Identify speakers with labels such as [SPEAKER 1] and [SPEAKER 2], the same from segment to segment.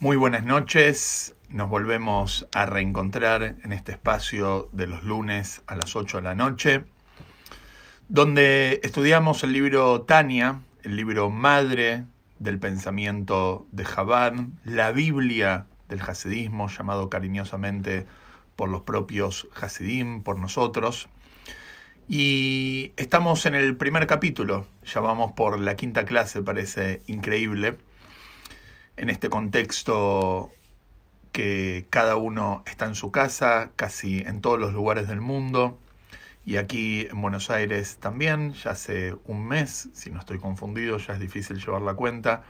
[SPEAKER 1] Muy buenas noches, nos volvemos a reencontrar en este espacio de los lunes a las 8 de la noche, donde estudiamos el libro Tania, el libro madre del pensamiento de Chabad, la Biblia del Hasidismo, llamado cariñosamente por los propios Hasidim, por nosotros. Y estamos en el primer capítulo, ya vamos por la quinta clase, parece increíble, en este contexto que cada uno está en su casa, casi en todos los lugares del mundo, y aquí en Buenos Aires también, ya hace un mes, si no estoy confundido, ya es difícil llevar la cuenta,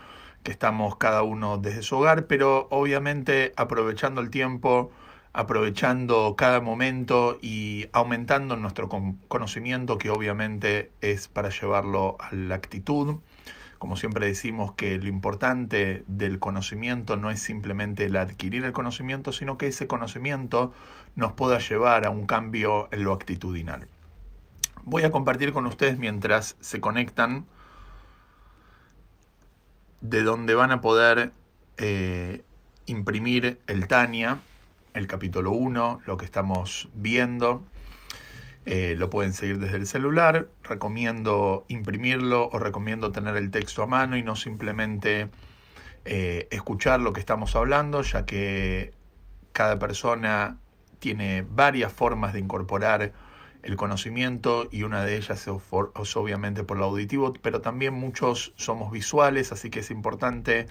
[SPEAKER 1] que estamos cada uno desde su hogar, pero obviamente aprovechando el tiempo, aprovechando cada momento y aumentando nuestro conocimiento, que obviamente es para llevarlo a la actitud. Como siempre decimos que lo importante del conocimiento no es simplemente el adquirir el conocimiento, sino que ese conocimiento nos pueda llevar a un cambio en lo actitudinal. Voy a compartir con ustedes mientras se conectan de donde van a poder eh, imprimir el Tania, el capítulo 1, lo que estamos viendo. Eh, lo pueden seguir desde el celular. Recomiendo imprimirlo o recomiendo tener el texto a mano y no simplemente eh, escuchar lo que estamos hablando, ya que cada persona tiene varias formas de incorporar el conocimiento y una de ellas es, obviamente por lo auditivo, pero también muchos somos visuales, así que es importante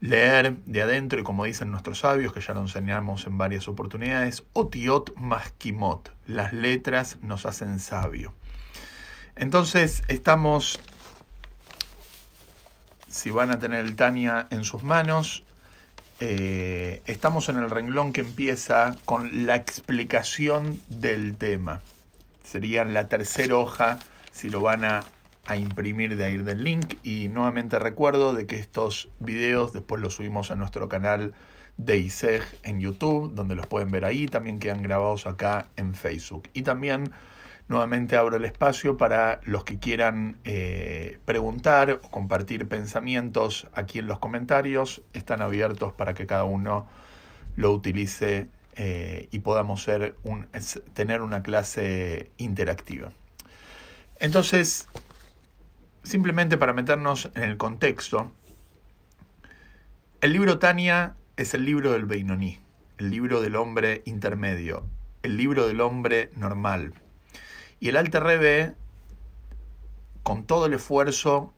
[SPEAKER 1] leer de adentro y como dicen nuestros sabios, que ya lo enseñamos en varias oportunidades, otiot más kimot, las letras nos hacen sabio. Entonces estamos, si van a tener el Tania en sus manos, eh, estamos en el renglón que empieza con la explicación del tema. Sería la tercera hoja si lo van a, imprimir de ahí del link. Y nuevamente recuerdo de que estos videos después los subimos a nuestro canal de ISEG en YouTube, donde los pueden ver ahí. También quedan grabados acá en Facebook. Y también nuevamente abro el espacio para los que quieran eh, preguntar o compartir pensamientos aquí en los comentarios. Están abiertos para que cada uno lo utilice eh, y podamos ser un, tener una clase interactiva. Entonces, simplemente para meternos en el contexto, el libro Tania es el libro del Beinoní, el libro del hombre intermedio, el libro del hombre normal. Y el Alter Rebbe, con todo el esfuerzo,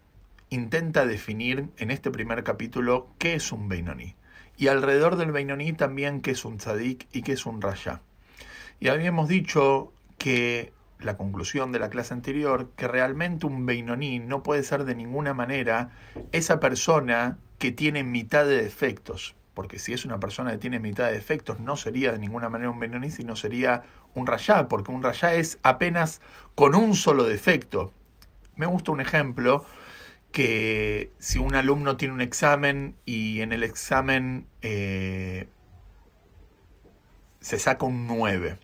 [SPEAKER 1] intenta definir en este primer capítulo qué es un Beinoní. Y alrededor del Beinoní también qué es un Tzadik y qué es un Rasha. Y habíamos dicho que la conclusión de la clase anterior, que realmente un Beinoní no puede ser de ninguna manera esa persona que tiene mitad de defectos. Porque si es una persona que tiene mitad de defectos, no sería de ninguna manera un Beinoní, sino sería un rayá, porque un rayá es apenas con un solo defecto. Me gusta un ejemplo que si un alumno tiene un examen y en el examen eh, se saca un 9,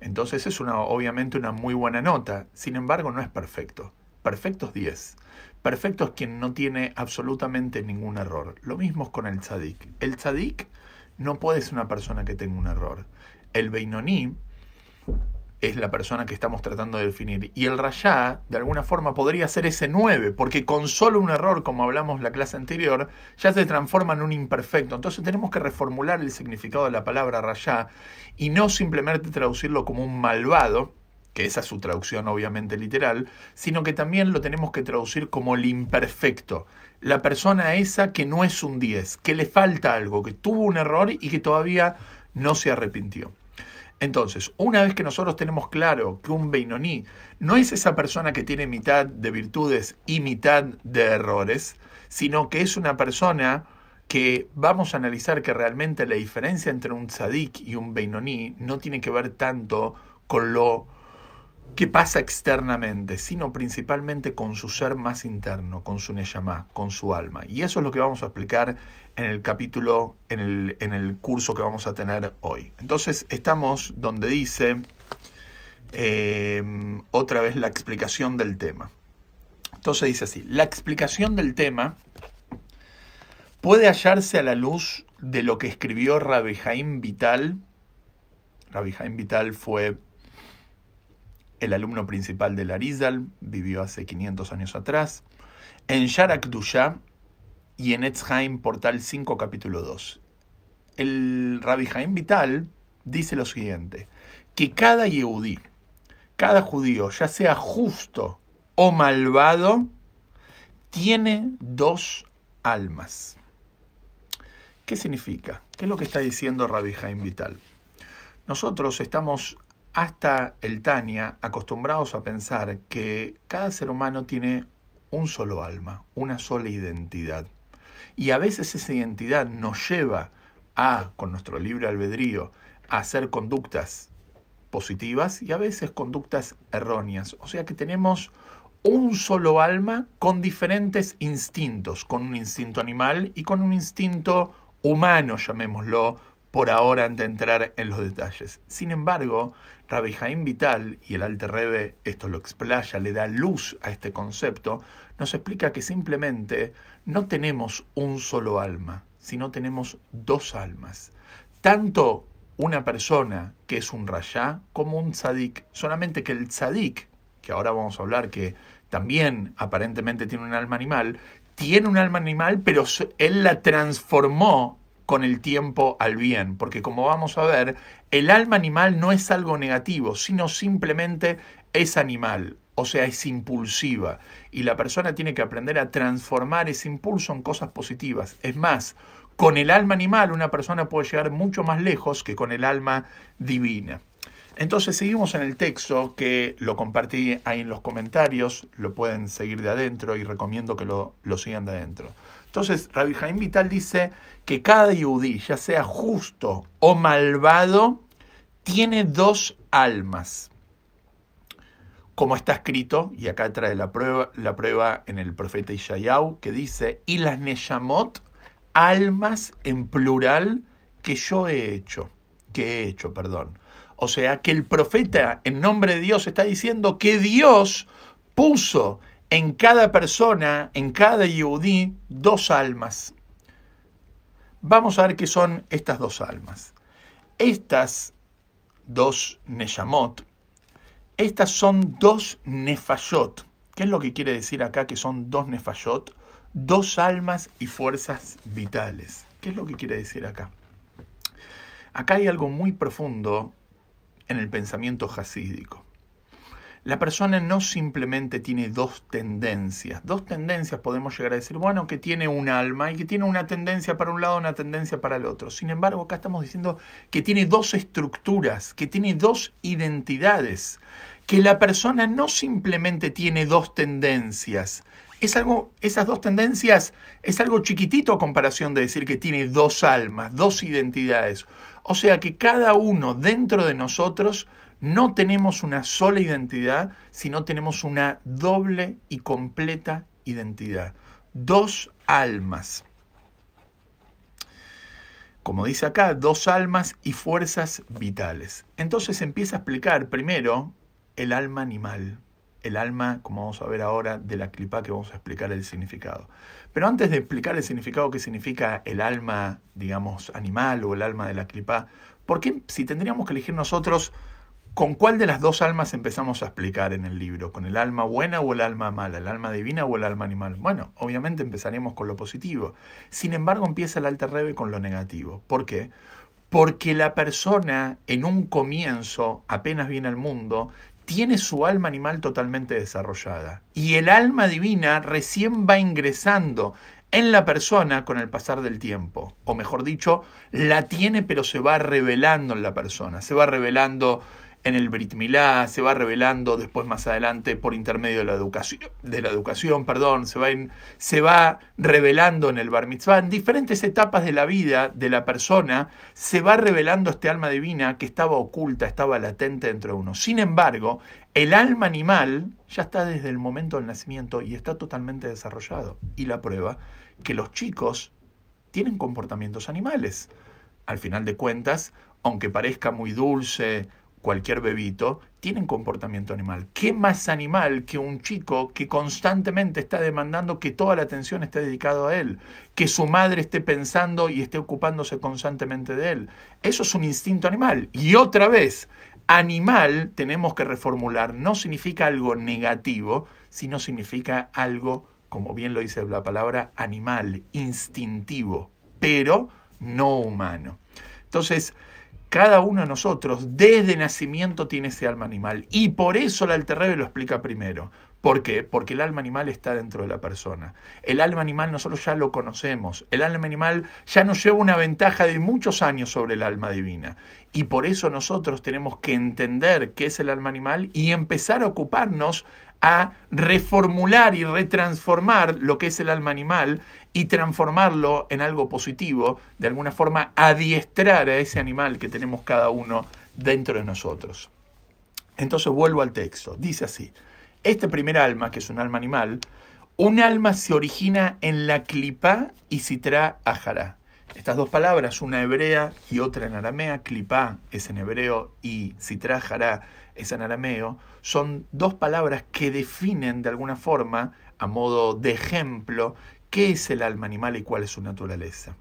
[SPEAKER 1] entonces es una, obviamente una muy buena nota. Sin embargo, no es perfecto. Perfecto es 10. Perfecto es quien no tiene absolutamente ningún error. Lo mismo es con el tzadik. El tzadik no puede ser una persona que tenga un error. El Beinoní es la persona que estamos tratando de definir. Y el rayá, de alguna forma, podría ser ese 9, porque con solo un error, como hablamos la clase anterior, ya se transforma en un imperfecto. Entonces tenemos que reformular el significado de la palabra rayá y no simplemente traducirlo como un malvado, que esa es su traducción obviamente literal, sino que también lo tenemos que traducir como el imperfecto. La persona esa que no es un 10, que le falta algo, que tuvo un error y que todavía no se arrepintió. Entonces, una vez que nosotros tenemos claro que un Beinoní no es esa persona que tiene mitad de virtudes y mitad de errores, sino que es una persona que vamos a analizar que realmente la diferencia entre un tzadik y un Beinoní no tiene que ver tanto con lo que pasa externamente, sino principalmente con su ser más interno, con su Neyamá, con su alma. Y eso es lo que vamos a explicar en el capítulo, en el, en el curso que vamos a tener hoy. Entonces estamos donde dice em, otra vez la explicación del tema. Entonces dice así, la explicación del tema puede hallarse a la luz de lo que escribió Rabbi Jaim Vital. Rabbi Jaim Vital fue el alumno principal de Larizal, vivió hace 500 años atrás, en Sharak Dusha y en Etzheim, portal 5, capítulo 2. El Rabbi Jaim Vital dice lo siguiente, que cada yehudí, cada judío, ya sea justo o malvado, tiene dos almas. ¿Qué significa? ¿Qué es lo que está diciendo Rabbi Jaim Vital? Nosotros estamos hasta el Tania acostumbrados a pensar que cada ser humano tiene un solo alma, una sola identidad. Y a veces esa identidad nos lleva a, con nuestro libre albedrío, a hacer conductas positivas y a veces conductas erróneas. O sea que tenemos un solo alma con diferentes instintos, con un instinto animal y con un instinto humano, llamémoslo, por ahora antes de entrar en los detalles. Sin embargo, Rabbi Jaim Vital, y el Alte Rebe esto lo explaya, le da luz a este concepto, nos explica que simplemente no tenemos un solo alma, sino tenemos dos almas. Tanto una persona que es un rayá como un tzadik. Solamente que el tzadik, que ahora vamos a hablar que también aparentemente tiene un alma animal, tiene un alma animal, pero él la transformó con el tiempo al bien, porque como vamos a ver, el alma animal no es algo negativo, sino simplemente es animal, o sea, es impulsiva, y la persona tiene que aprender a transformar ese impulso en cosas positivas. Es más, con el alma animal una persona puede llegar mucho más lejos que con el alma divina. Entonces seguimos en el texto que lo compartí ahí en los comentarios, lo pueden seguir de adentro y recomiendo que lo, sigan de adentro. Entonces, Rabbi Jaim Vital dice que cada yudí, ya sea justo o malvado, tiene dos almas. Como está escrito, y acá trae la prueba, la prueba en el profeta Ishayahu, que dice, y las Neshamot, almas en plural, que yo he hecho, que he hecho, perdón. O sea, que el profeta en nombre de Dios está diciendo que Dios puso en cada persona, en cada yudí, dos almas. Vamos a ver qué son estas dos almas. Estas dos Neshamot, estas son dos Nefayot. ¿Qué es lo que quiere decir acá que son dos Nefayot? Dos almas y fuerzas vitales. ¿Qué es lo que quiere decir acá? Acá hay algo muy profundo en el pensamiento jasídico. La persona no simplemente tiene dos tendencias. Dos tendencias podemos llegar a decir, bueno, que tiene un alma y que tiene una tendencia para un lado, una tendencia para el otro. Sin embargo, acá estamos diciendo que tiene dos estructuras, que tiene dos identidades, que la persona no simplemente tiene dos tendencias. Es algo, esas dos tendencias es algo chiquitito a comparación de decir que tiene dos almas, dos identidades. O sea que cada uno dentro de nosotros no tenemos una sola identidad, sino tenemos una doble y completa identidad. Dos almas. Como dice acá, dos almas y fuerzas vitales. Entonces empieza a explicar primero el alma animal, el alma, como vamos a ver ahora, de la clipa que vamos a explicar el significado. Pero antes de explicar el significado que significa el alma, digamos, animal o el alma de la clipa, ¿por qué si tendríamos que elegir nosotros con cuál de las dos almas empezamos a explicar en el libro? ¿Con el alma buena o el alma mala? ¿El alma divina o el alma animal? Bueno, obviamente empezaremos con lo positivo. Sin embargo, empieza el alter rebe con lo negativo. ¿Por qué? Porque la persona en un comienzo, apenas viene al mundo, tiene su alma animal totalmente desarrollada y el alma divina recién va ingresando en la persona con el pasar del tiempo, o mejor dicho, la tiene pero se va revelando en la persona, se va revelando en el Brit Milá, se va revelando después más adelante por intermedio de la educación, de la educación perdón, se va, se va revelando en el Bar Mitzvah, en diferentes etapas de la vida de la persona, se va revelando este alma divina que estaba oculta, estaba latente dentro de uno. Sin embargo, el alma animal ya está desde el momento del nacimiento y está totalmente desarrollado. Y la prueba, que los chicos tienen comportamientos animales. Al final de cuentas, aunque parezca muy dulce, cualquier bebito, tienen comportamiento animal. ¿Qué más animal que un chico que constantemente está demandando que toda la atención esté dedicada a él? Que su madre esté pensando y esté ocupándose constantemente de él. Eso es un instinto animal. Y otra vez, animal tenemos que reformular. No significa algo negativo, sino significa algo, como bien lo dice la palabra, animal, instintivo, pero no humano. Entonces, cada uno de nosotros desde nacimiento tiene ese alma animal. Y por eso el Alterrebe lo explica primero. ¿Por qué? Porque el alma animal está dentro de la persona. El alma animal nosotros ya lo conocemos. El alma animal ya nos lleva una ventaja de muchos años sobre el alma divina. Y por eso nosotros tenemos que entender qué es el alma animal y empezar a ocuparnos a reformular y retransformar lo que es el alma animal y transformarlo en algo positivo, de alguna forma adiestrar a ese animal que tenemos cada uno dentro de nosotros. Entonces vuelvo al texto, dice así, este primer alma, que es un alma animal, un alma se origina en la clipa y citra ajará. Estas dos palabras, una hebrea y otra en aramea, clipá es en hebreo y citra ajará es en arameo, son dos palabras que definen de alguna forma, a modo de ejemplo, qué es el alma animal y cuál es su naturaleza.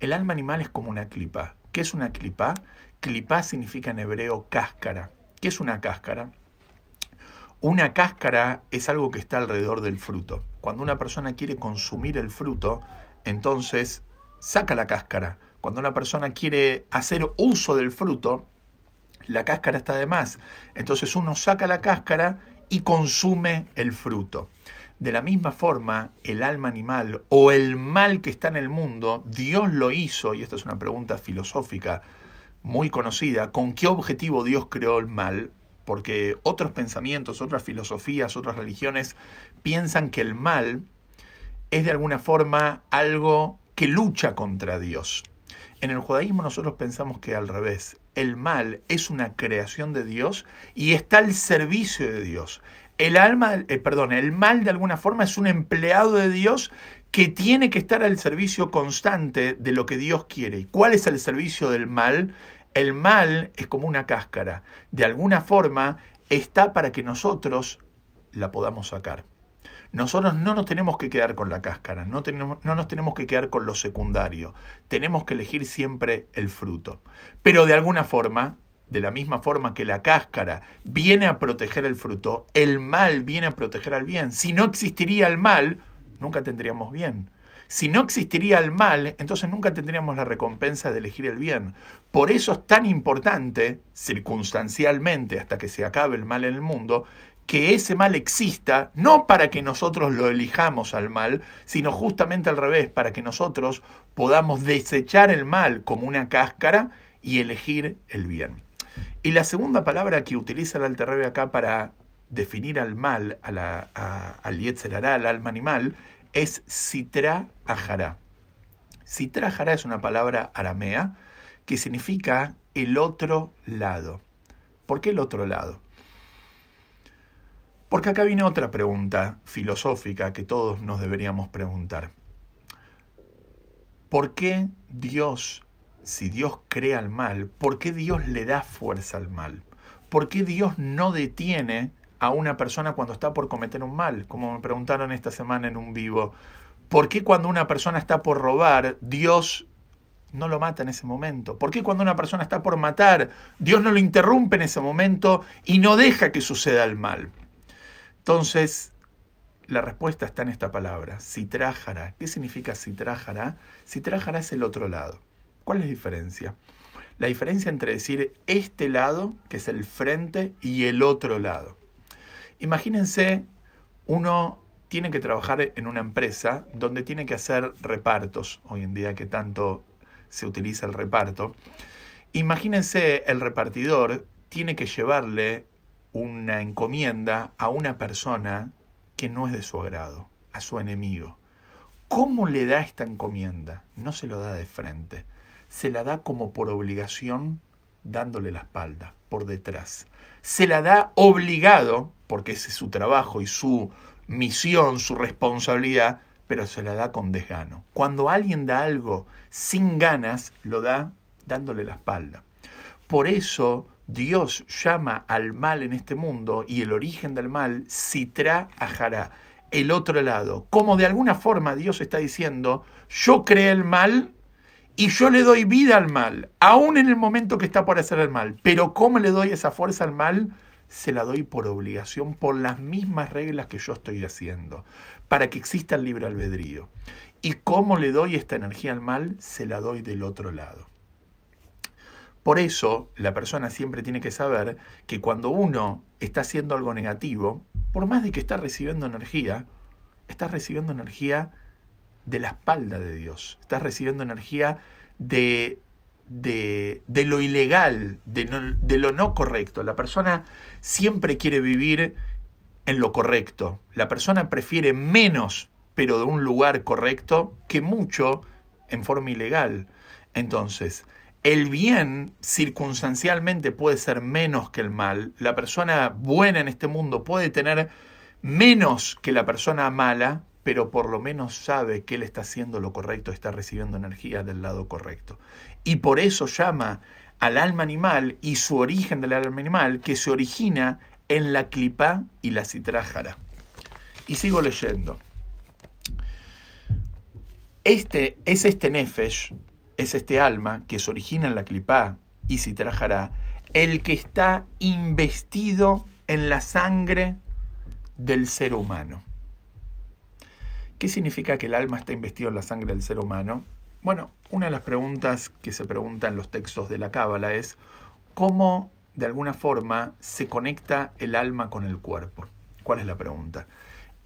[SPEAKER 1] El alma animal es como una clipa. ¿Qué es una clipa? Clipa significa en hebreo cáscara. ¿Qué es una cáscara? Una cáscara es algo que está alrededor del fruto. Cuando una persona quiere consumir el fruto, entonces saca la cáscara. Cuando una persona quiere hacer uso del fruto, la cáscara está de más. Entonces uno saca la cáscara y consume el fruto. De la misma forma, el alma animal o el mal que está en el mundo, Dios lo hizo, y esta es una pregunta filosófica muy conocida, ¿con qué objetivo Dios creó el mal? Porque otros pensamientos, otras filosofías, otras religiones piensan que el mal es de alguna forma algo que lucha contra Dios. En el judaísmo nosotros pensamos que al revés, el mal es una creación de Dios y está al servicio de Dios. El alma, eh, perdón, el mal de alguna forma es un empleado de Dios que tiene que estar al servicio constante de lo que Dios quiere. ¿Cuál es el servicio del mal? El mal es como una cáscara. De alguna forma está para que nosotros la podamos sacar. Nosotros no nos tenemos que quedar con la cáscara, no, tenemos, no nos tenemos que quedar con lo secundario, tenemos que elegir siempre el fruto. Pero de alguna forma, de la misma forma que la cáscara viene a proteger el fruto, el mal viene a proteger al bien. Si no existiría el mal, nunca tendríamos bien. Si no existiría el mal, entonces nunca tendríamos la recompensa de elegir el bien. Por eso es tan importante, circunstancialmente, hasta que se acabe el mal en el mundo, que ese mal exista, no para que nosotros lo elijamos al mal, sino justamente al revés, para que nosotros podamos desechar el mal como una cáscara y elegir el bien. Y la segunda palabra que utiliza el Alterrebe acá para definir al mal, a al Yetzerará, al alma animal, es Sitra Ajará. Sitra Ajará es una palabra aramea que significa el otro lado. ¿Por qué el otro lado? Porque acá viene otra pregunta filosófica que todos nos deberíamos preguntar. ¿Por qué Dios, si Dios crea el mal, por qué Dios le da fuerza al mal? ¿Por qué Dios no detiene a una persona cuando está por cometer un mal? Como me preguntaron esta semana en un vivo. ¿Por qué cuando una persona está por robar, Dios no lo mata en ese momento? ¿Por qué cuando una persona está por matar, Dios no lo interrumpe en ese momento y no deja que suceda el mal? Entonces, la respuesta está en esta palabra, citrájara. ¿Qué significa citrájara? Citrájara es el otro lado. ¿Cuál es la diferencia? La diferencia entre decir este lado, que es el frente, y el otro lado. Imagínense, uno tiene que trabajar en una empresa donde tiene que hacer repartos, hoy en día que tanto se utiliza el reparto. Imagínense el repartidor tiene que llevarle una encomienda a una persona que no es de su agrado, a su enemigo. ¿Cómo le da esta encomienda? No se lo da de frente, se la da como por obligación dándole la espalda, por detrás. Se la da obligado, porque ese es su trabajo y su misión, su responsabilidad, pero se la da con desgano. Cuando alguien da algo sin ganas, lo da dándole la espalda. Por eso Dios llama al mal en este mundo y el origen del mal, Sitra Ajará, el otro lado. Como de alguna forma Dios está diciendo, yo creé el mal y yo le doy vida al mal, aún en el momento que está por hacer el mal. Pero ¿cómo le doy esa fuerza al mal? Se la doy por obligación, por las mismas reglas que yo estoy haciendo, para que exista el libre albedrío. ¿Y cómo le doy esta energía al mal? Se la doy del otro lado. Por eso, la persona siempre tiene que saber que cuando uno está haciendo algo negativo, por más de que está recibiendo energía, está recibiendo energía de la espalda de Dios, está recibiendo energía de, de, lo ilegal, de, de lo no correcto. La persona siempre quiere vivir en lo correcto. La persona prefiere menos, pero de un lugar correcto, que mucho en forma ilegal. Entonces, el bien circunstancialmente puede ser menos que el mal. La persona buena en este mundo puede tener menos que la persona mala, pero por lo menos sabe que él está haciendo lo correcto, está recibiendo energía del lado correcto. Y por eso llama al alma animal y su origen del alma animal que se origina en la clipa y la citrájara. Y sigo leyendo. Este es este nefesh es este alma que se origina en la clipá y si trajará, el que está investido en la sangre del ser humano. ¿Qué significa que el alma está investido en la sangre del ser humano? Bueno, una de las preguntas que se preguntan los textos de la Cábala es cómo de alguna forma se conecta el alma con el cuerpo. ¿Cuál es la pregunta?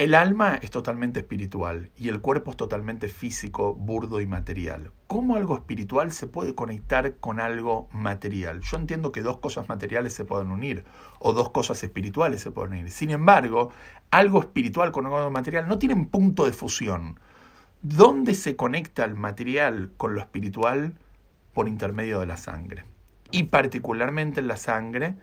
[SPEAKER 1] El alma es totalmente espiritual y el cuerpo es totalmente físico, burdo y material. ¿Cómo algo espiritual se puede conectar con algo material? Yo entiendo que dos cosas materiales se pueden unir o dos cosas espirituales se pueden unir. Sin embargo, algo espiritual con algo material no tienen punto de fusión. ¿Dónde se conecta el material con lo espiritual? Por intermedio de la sangre. Y particularmente en la sangre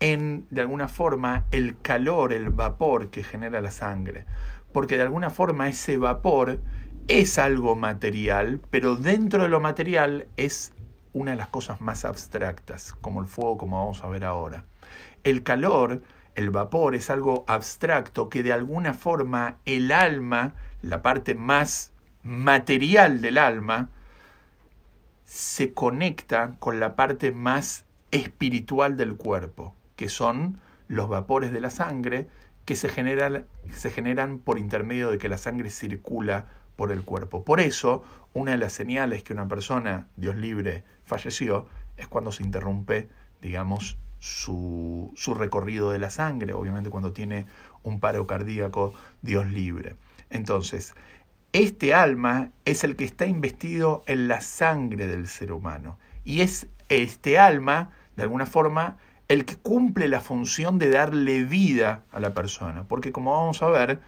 [SPEAKER 1] en, de alguna forma, el calor, el vapor que genera la sangre. Porque de alguna forma ese vapor es algo material, pero dentro de lo material es una de las cosas más abstractas, como el fuego, como vamos a ver ahora. El calor, el vapor, es algo abstracto que de alguna forma el alma, la parte más material del alma, se conecta con la parte más espiritual del cuerpo que son los vapores de la sangre que se generan, se generan por intermedio de que la sangre circula por el cuerpo. Por eso, una de las señales que una persona, Dios libre, falleció, es cuando se interrumpe, digamos, su, su recorrido de la sangre, obviamente cuando tiene un paro cardíaco, Dios libre. Entonces, este alma es el que está investido en la sangre del ser humano. Y es este alma, de alguna forma, el que cumple la función de darle vida a la persona. Porque como vamos a ver,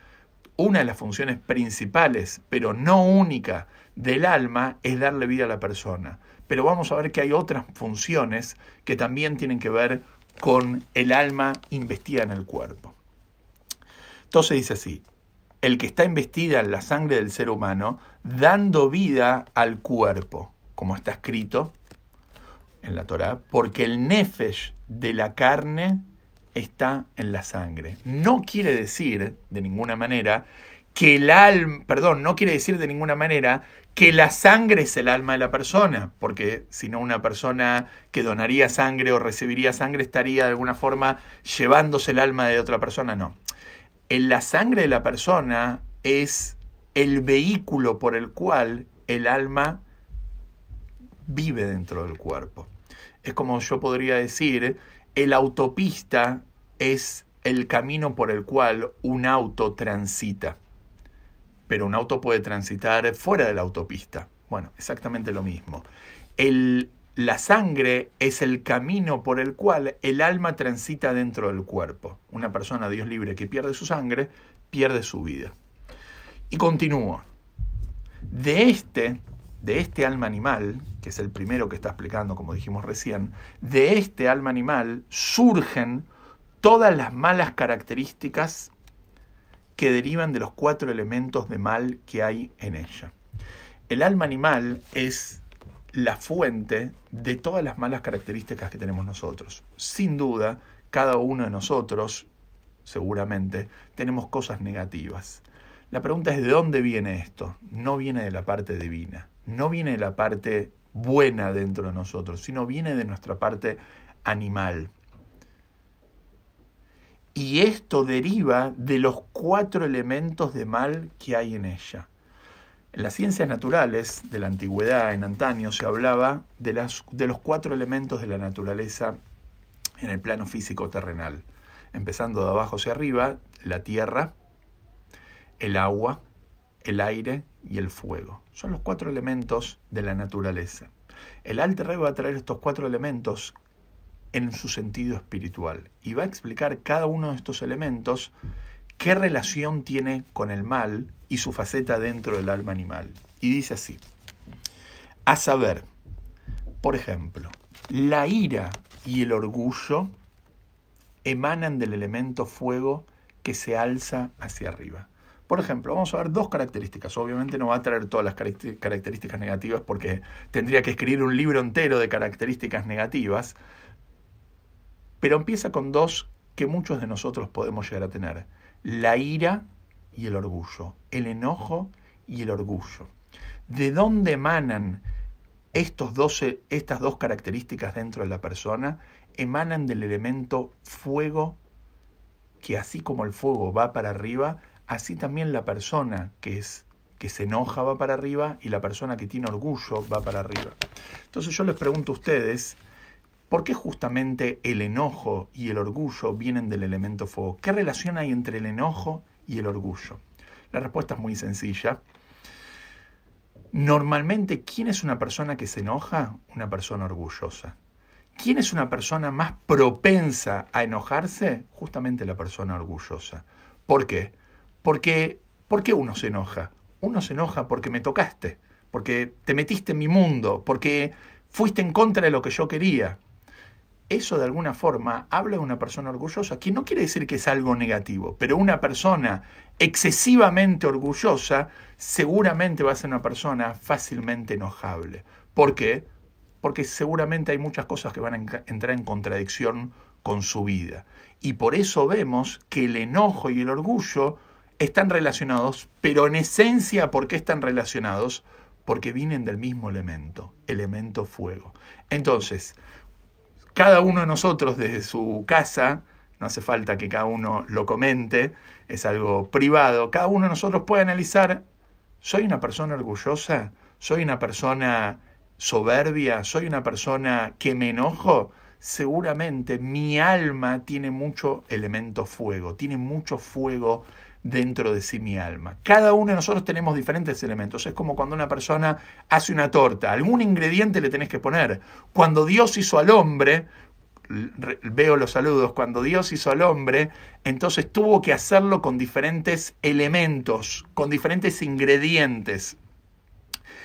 [SPEAKER 1] una de las funciones principales, pero no única, del alma es darle vida a la persona. Pero vamos a ver que hay otras funciones que también tienen que ver con el alma investida en el cuerpo. Entonces dice así, el que está investida en la sangre del ser humano, dando vida al cuerpo, como está escrito en la Torah, porque el nefesh de la carne está en la sangre. No quiere decir de ninguna manera que el alma, perdón, no quiere decir de ninguna manera que la sangre es el alma de la persona, porque si no una persona que donaría sangre o recibiría sangre estaría de alguna forma llevándose el alma de otra persona, no. En la sangre de la persona es el vehículo por el cual el alma vive dentro del cuerpo es como yo podría decir, el autopista es el camino por el cual un auto transita. Pero un auto puede transitar fuera de la autopista. Bueno, exactamente lo mismo. La sangre es el camino por el cual el alma transita dentro del cuerpo. Una persona, Dios libre, que pierde su sangre, pierde su vida. Y continúo. De este de este alma animal, que es el primero que está explicando, como dijimos recién, de este alma animal surgen todas las malas características que derivan de los cuatro elementos de mal que hay en ella. El alma animal es la fuente de todas las malas características que tenemos nosotros. Sin duda, cada uno de nosotros, seguramente, tenemos cosas negativas. La pregunta es de dónde viene esto. No viene de la parte divina, no viene de la parte buena dentro de nosotros, sino viene de nuestra parte animal. Y esto deriva de los cuatro elementos de mal que hay en ella. En las ciencias naturales de la antigüedad, en antaño, se hablaba de, de los cuatro elementos de la naturaleza en el plano físico terrenal. Empezando de abajo hacia arriba, la tierra, el agua, el aire y el fuego. Son los cuatro elementos de la naturaleza. El Alter Rebbe va a traer estos cuatro elementos en su sentido espiritual y va a explicar cada uno de estos elementos qué relación tiene con el mal y su faceta dentro del alma animal. Y dice así, a saber, por ejemplo, la ira y el orgullo emanan del elemento fuego que se alza hacia arriba. Por ejemplo, vamos a ver dos características. Obviamente no va a traer todas las características negativas porque tendría que escribir un libro entero de características negativas, pero empieza con dos que muchos de nosotros podemos llegar a tener. La ira y el orgullo, el enojo y el orgullo. ¿De dónde emanan estos estas dos características dentro de la persona? Emanan del elemento fuego, que así como el fuego va para arriba, así también la persona que es que se enoja va para arriba y la persona que tiene orgullo va para arriba. Entonces yo les pregunto a ustedes, ¿por qué justamente el enojo y el orgullo vienen del elemento fuego? ¿Qué relación hay entre el enojo y el orgullo? La respuesta es muy sencilla. Normalmente, ¿quién es una persona que se enoja? Una persona orgullosa. ¿Quién es una persona más propensa a enojarse? Justamente la persona orgullosa. ¿Por qué? Porque, ¿por qué uno se enoja? Uno se enoja porque me tocaste, porque te metiste en mi mundo, porque fuiste en contra de lo que yo quería eso de alguna forma habla de una persona orgullosa, que no quiere decir que es algo negativo, pero una persona excesivamente orgullosa seguramente va a ser una persona fácilmente enojable. ¿Por qué? Porque seguramente hay muchas cosas que van a entrar en contradicción con su vida. Y por eso vemos que el enojo y el orgullo están relacionados, pero en esencia, ¿por qué están relacionados? Porque vienen del mismo elemento, elemento fuego. Entonces, cada uno de nosotros desde su casa, no hace falta que cada uno lo comente, es algo privado, cada uno de nosotros puede analizar, ¿soy una persona orgullosa? ¿Soy una persona soberbia? ¿Soy una persona que me enojo? Seguramente mi alma tiene mucho elemento fuego, tiene mucho fuego dentro de sí mi alma. Cada uno de nosotros tenemos diferentes elementos. Es como cuando una persona hace una torta. Algún ingrediente le tenés que poner. Cuando Dios hizo al hombre, veo los saludos, cuando Dios hizo al hombre, entonces tuvo que hacerlo con diferentes elementos, con diferentes ingredientes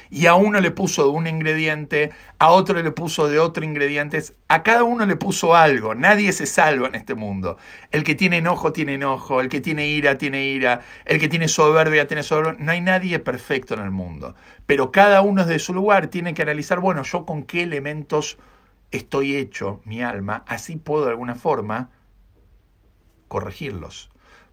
[SPEAKER 1] y a uno le puso de un ingrediente, a otro le puso de otro ingrediente, a cada uno le puso algo, nadie se salva en este mundo. El que tiene enojo tiene enojo, el que tiene ira tiene ira, el que tiene soberbia tiene soberbia, no hay nadie perfecto en el mundo, pero cada uno desde su lugar tiene que analizar, bueno, yo con qué elementos estoy hecho, mi alma, así puedo de alguna forma corregirlos.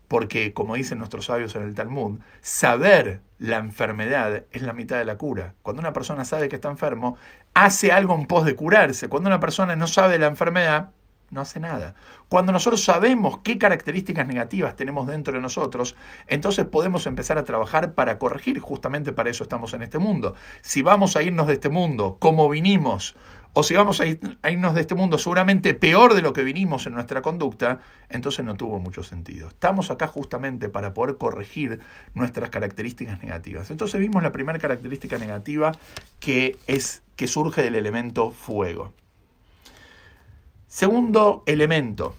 [SPEAKER 1] Porque como dicen nuestros sabios en el Talmud, saber la enfermedad es la mitad de la cura. Cuando una persona sabe que está enfermo, hace algo en pos de curarse. Cuando una persona no sabe la enfermedad, no hace nada. Cuando nosotros sabemos qué características negativas tenemos dentro de nosotros, entonces podemos empezar a trabajar para corregir. Justamente para eso estamos en este mundo. Si vamos a irnos de este mundo como vinimos, o si vamos a, irnos de este mundo seguramente peor de lo que vinimos en nuestra conducta, entonces no tuvo mucho sentido. Estamos acá justamente para poder corregir nuestras características negativas. Entonces vimos la primera característica negativa que es que surge del elemento fuego. Segundo elemento,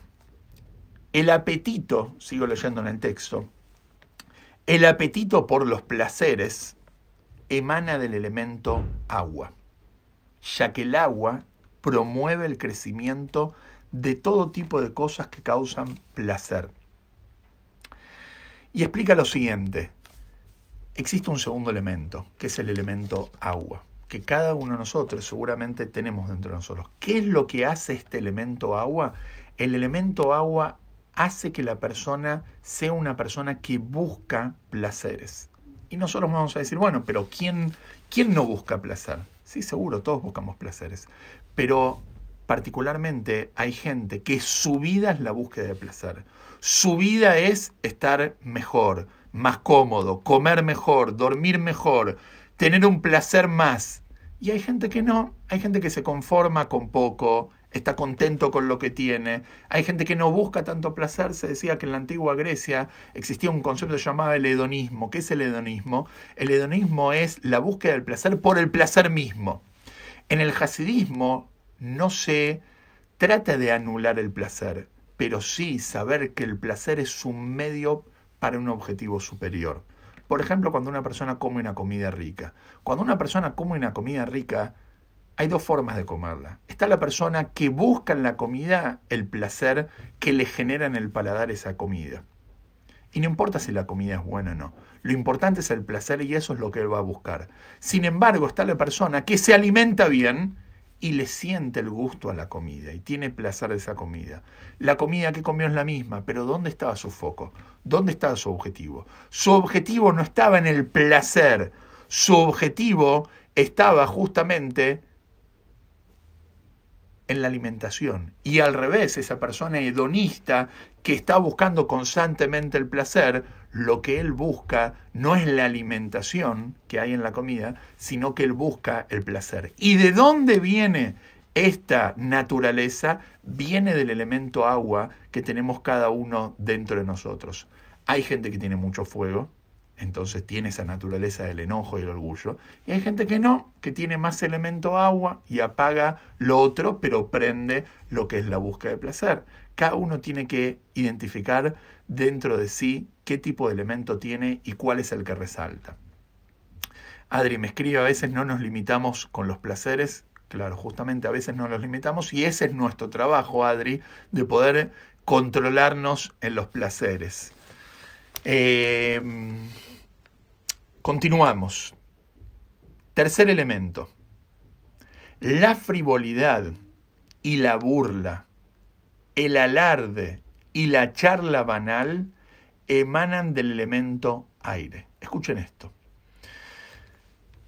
[SPEAKER 1] el apetito, sigo leyendo en el texto, el apetito por los placeres emana del elemento agua, ya que el agua promueve el crecimiento de todo tipo de cosas que causan placer. Y explica lo siguiente, existe un segundo elemento, que es el elemento agua. que cada uno de nosotros seguramente tenemos dentro de nosotros. ¿Qué es lo que hace este elemento agua? El elemento agua hace que la persona sea una persona que busca placeres. Y nosotros vamos a decir, bueno, pero ¿quién, quién no busca placer? Sí, seguro, todos buscamos placeres. Pero particularmente hay gente que su vida es la búsqueda de placer. Su vida es estar mejor, más cómodo, comer mejor, dormir mejor, tener un placer más. Y hay gente que no, hay gente que se conforma con poco, está contento con lo que tiene. Hay gente que no busca tanto placer. Se decía que en la antigua Grecia existía un concepto llamado el hedonismo. ¿Qué es el hedonismo? El hedonismo es la búsqueda del placer por el placer mismo. En el hasidismo no se trata de anular el placer, pero sí saber que el placer es un medio para un objetivo superior. Por ejemplo, cuando una persona come una comida rica. Cuando una persona come una comida rica, hay dos formas de comerla. Está la persona que busca en la comida el placer que le genera en el paladar esa comida. Y no importa si la comida es buena o no. Lo importante es el placer y eso es lo que él va a buscar. Sin embargo, está la persona que se alimenta bien y le siente el gusto a la comida y tiene placer de esa comida. La comida que comió es la misma, pero ¿dónde estaba su foco? ¿Dónde estaba su objetivo? Su objetivo no estaba en el placer, su objetivo estaba justamente en la alimentación. Y al revés, esa persona hedonista que está buscando constantemente el placer, lo que él busca no es la alimentación que hay en la comida, sino que él busca el placer. ¿Y de dónde viene esta naturaleza? Viene del elemento agua que tenemos cada uno dentro de nosotros. Hay gente que tiene mucho fuego, entonces tiene esa naturaleza del enojo y el orgullo. Y hay gente que no, que tiene más elemento agua y apaga lo otro, pero prende lo que es la búsqueda de placer. Cada uno tiene que identificar dentro de sí qué tipo de elemento tiene y cuál es el que resalta. Adri me escribe, a veces no nos limitamos con los placeres. Claro, justamente a veces no los limitamos y ese es nuestro trabajo, Adri, de poder controlarnos en los placeres. Eh, continuamos. Tercer elemento. La frivolidad y la burla, el alarde y la charla banal emanan del elemento aire. Escuchen esto.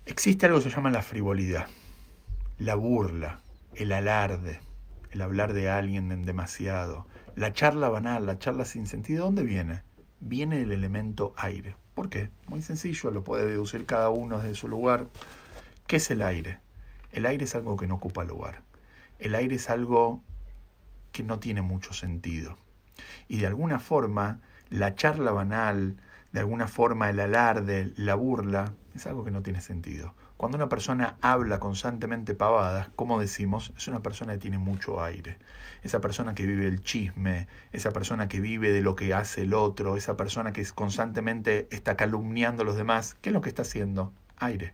[SPEAKER 1] Existe algo que se llama la frivolidad, la burla, el alarde, el hablar de alguien en demasiado, la charla banal, la charla sin sentido. ¿Dónde viene? Viene del elemento aire. ¿Por qué? Muy sencillo, lo puede deducir cada uno desde su lugar. ¿Qué es el aire? El aire es algo que no ocupa lugar. El aire es algo que no tiene mucho sentido y de alguna forma la charla banal, de alguna forma el alarde, la burla, es algo que no tiene sentido. Cuando una persona habla constantemente pavadas, como decimos, es una persona que tiene mucho aire. Esa persona que vive el chisme, esa persona que vive de lo que hace el otro, esa persona que constantemente está calumniando a los demás, ¿qué es lo que está haciendo? Aire.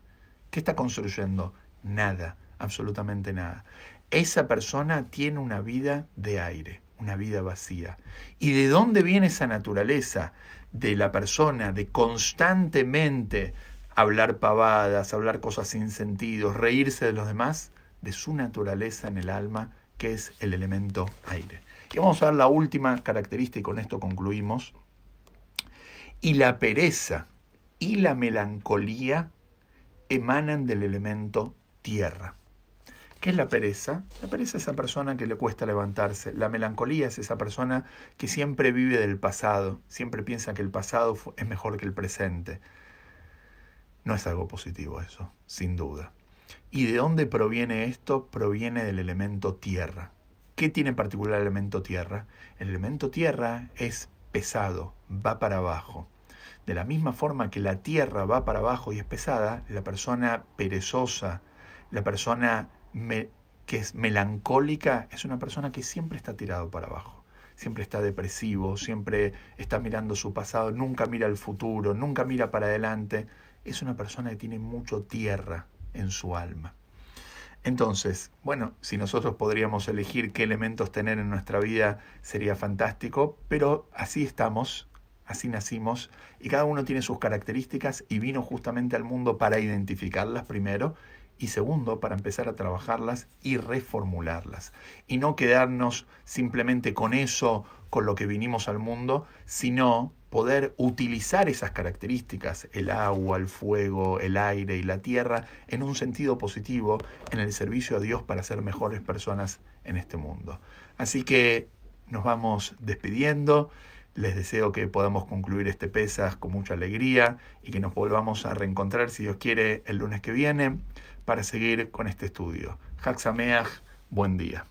[SPEAKER 1] ¿Qué está construyendo? Nada, absolutamente nada. Esa persona tiene una vida de aire una vida vacía. ¿Y de dónde viene esa naturaleza de la persona de constantemente hablar pavadas, hablar cosas sin sentido, reírse de los demás? De su naturaleza en el alma, que es el elemento aire. Y vamos a ver la última característica y con esto concluimos. Y la pereza y la melancolía emanan del elemento tierra. ¿Qué es la pereza? La pereza es esa persona que le cuesta levantarse. La melancolía es esa persona que siempre vive del pasado, siempre piensa que el pasado es mejor que el presente. No es algo positivo eso, sin duda. ¿Y de dónde proviene esto? Proviene del elemento tierra. ¿Qué tiene en particular el elemento tierra? El elemento tierra es pesado, va para abajo. De la misma forma que la tierra va para abajo y es pesada, la persona perezosa, la persona que es melancólica es una persona que siempre está tirado para abajo, siempre está depresivo, siempre está mirando su pasado, nunca mira el futuro, nunca mira para adelante. Es una persona que tiene mucho tierra en su alma. Entonces, bueno, si nosotros podríamos elegir qué elementos tener en nuestra vida, sería fantástico, pero así estamos, así nacimos, y cada uno tiene sus características y vino justamente al mundo para identificarlas primero y segundo, para empezar a trabajarlas y reformularlas. Y no quedarnos simplemente con eso, con lo que vinimos al mundo, sino poder utilizar esas características, el agua, el fuego, el aire y la tierra, en un sentido positivo, en el servicio a Dios para ser mejores personas en este mundo. Así que nos vamos despidiendo. Les deseo que podamos concluir este Pesas con mucha alegría y que nos volvamos a reencontrar, si Dios quiere, el lunes que viene para seguir con este estudio. Haxameach, buen día.